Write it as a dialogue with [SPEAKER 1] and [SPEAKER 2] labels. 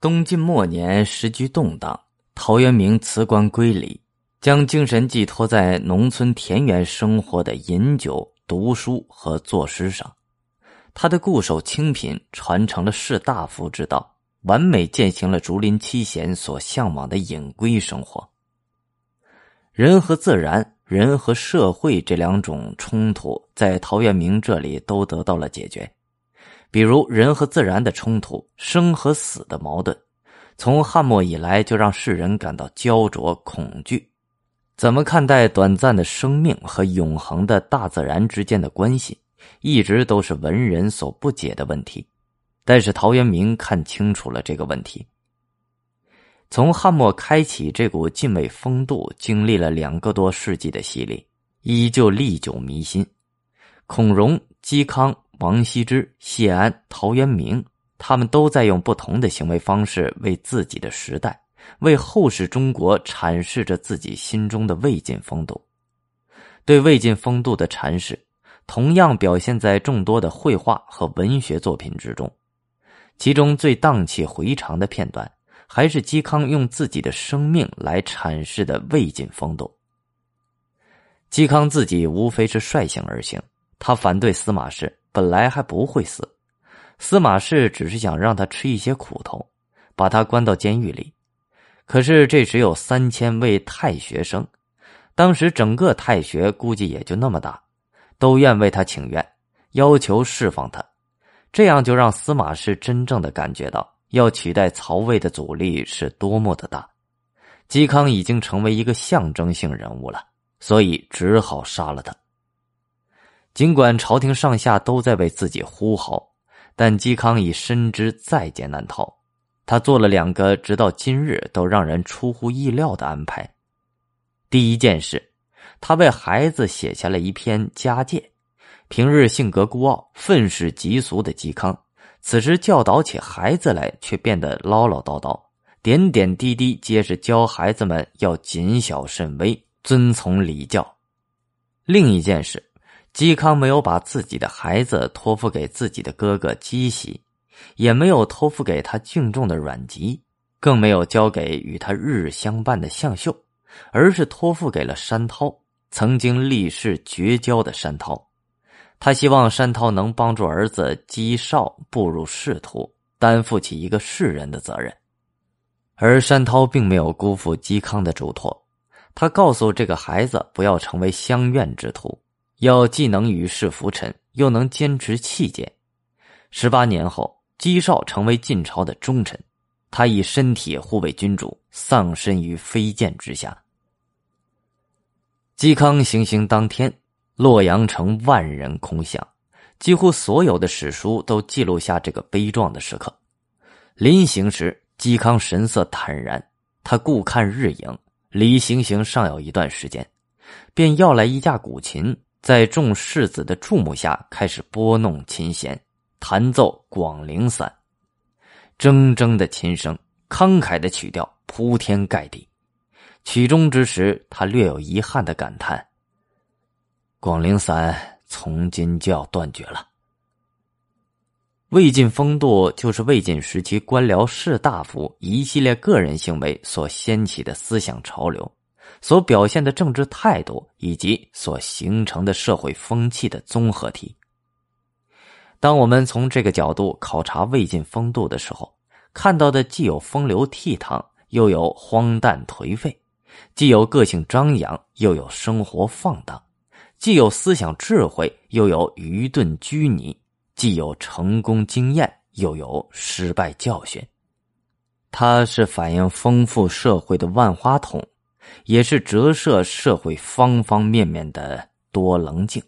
[SPEAKER 1] 东晋末年，时局动荡，陶渊明辞官归里，将精神寄托在农村田园生活的饮酒、读书和作诗上。他的固守清贫，传承了士大夫之道，完美践行了竹林七贤所向往的隐归生活。人和自然、人和社会这两种冲突，在陶渊明这里都得到了解决。比如人和自然的冲突、生和死的矛盾，从汉末以来就让世人感到焦灼恐惧。怎么看待短暂的生命和永恒的大自然之间的关系，一直都是文人所不解的问题。但是陶渊明看清楚了这个问题。从汉末开启，这股晋魏风度经历了两个多世纪的洗礼，依旧历久弥新。孔融、嵇康、王羲之、谢安、陶渊明，他们都在用不同的行为方式为自己的时代、为后世中国阐释着自己心中的魏晋风度。对魏晋风度的阐释，同样表现在众多的绘画和文学作品之中。其中最荡气回肠的片段。还是嵇康用自己的生命来阐释的魏晋风度。嵇康自己无非是率性而行，他反对司马氏，本来还不会死，司马氏只是想让他吃一些苦头，把他关到监狱里。可是这只有三千位太学生，当时整个太学估计也就那么大，都愿为他请愿，要求释放他，这样就让司马氏真正的感觉到。要取代曹魏的阻力是多么的大，嵇康已经成为一个象征性人物了，所以只好杀了他。尽管朝廷上下都在为自己呼号，但嵇康已深知在劫难逃。他做了两个直到今日都让人出乎意料的安排。第一件事，他为孩子写下了一篇家诫。平日性格孤傲、愤世嫉俗的嵇康。此时教导起孩子来，却变得唠唠叨叨，点点滴滴皆是教孩子们要谨小慎微、遵从礼教。另一件事，嵇康没有把自己的孩子托付给自己的哥哥嵇喜，也没有托付给他敬重的阮籍，更没有交给与他日日相伴的向秀，而是托付给了山涛，曾经立誓绝交的山涛。他希望山涛能帮助儿子嵇绍步入仕途，担负起一个世人的责任，而山涛并没有辜负嵇康的嘱托。他告诉这个孩子，不要成为乡愿之徒，要既能与世浮沉，又能坚持气节。十八年后，嵇绍成为晋朝的忠臣，他以身体护卫君主，丧身于飞剑之下。嵇康行刑当天。洛阳城万人空巷，几乎所有的史书都记录下这个悲壮的时刻。临行时，嵇康神色坦然，他顾看日影，离行刑尚有一段时间，便要来一架古琴，在众世子的注目下开始拨弄琴弦，弹奏《广陵散》。铮铮的琴声，慷慨的曲调，铺天盖地。曲终之时，他略有遗憾的感叹。广陵散从今就要断绝了。魏晋风度就是魏晋时期官僚士大夫一系列个人行为所掀起的思想潮流，所表现的政治态度以及所形成的社会风气的综合体。当我们从这个角度考察魏晋风度的时候，看到的既有风流倜傥，又有荒诞颓废；既有个性张扬，又有生活放荡。既有思想智慧，又有愚钝拘泥；既有成功经验，又有失败教训。它是反映丰富社会的万花筒，也是折射社会方方面面的多棱镜。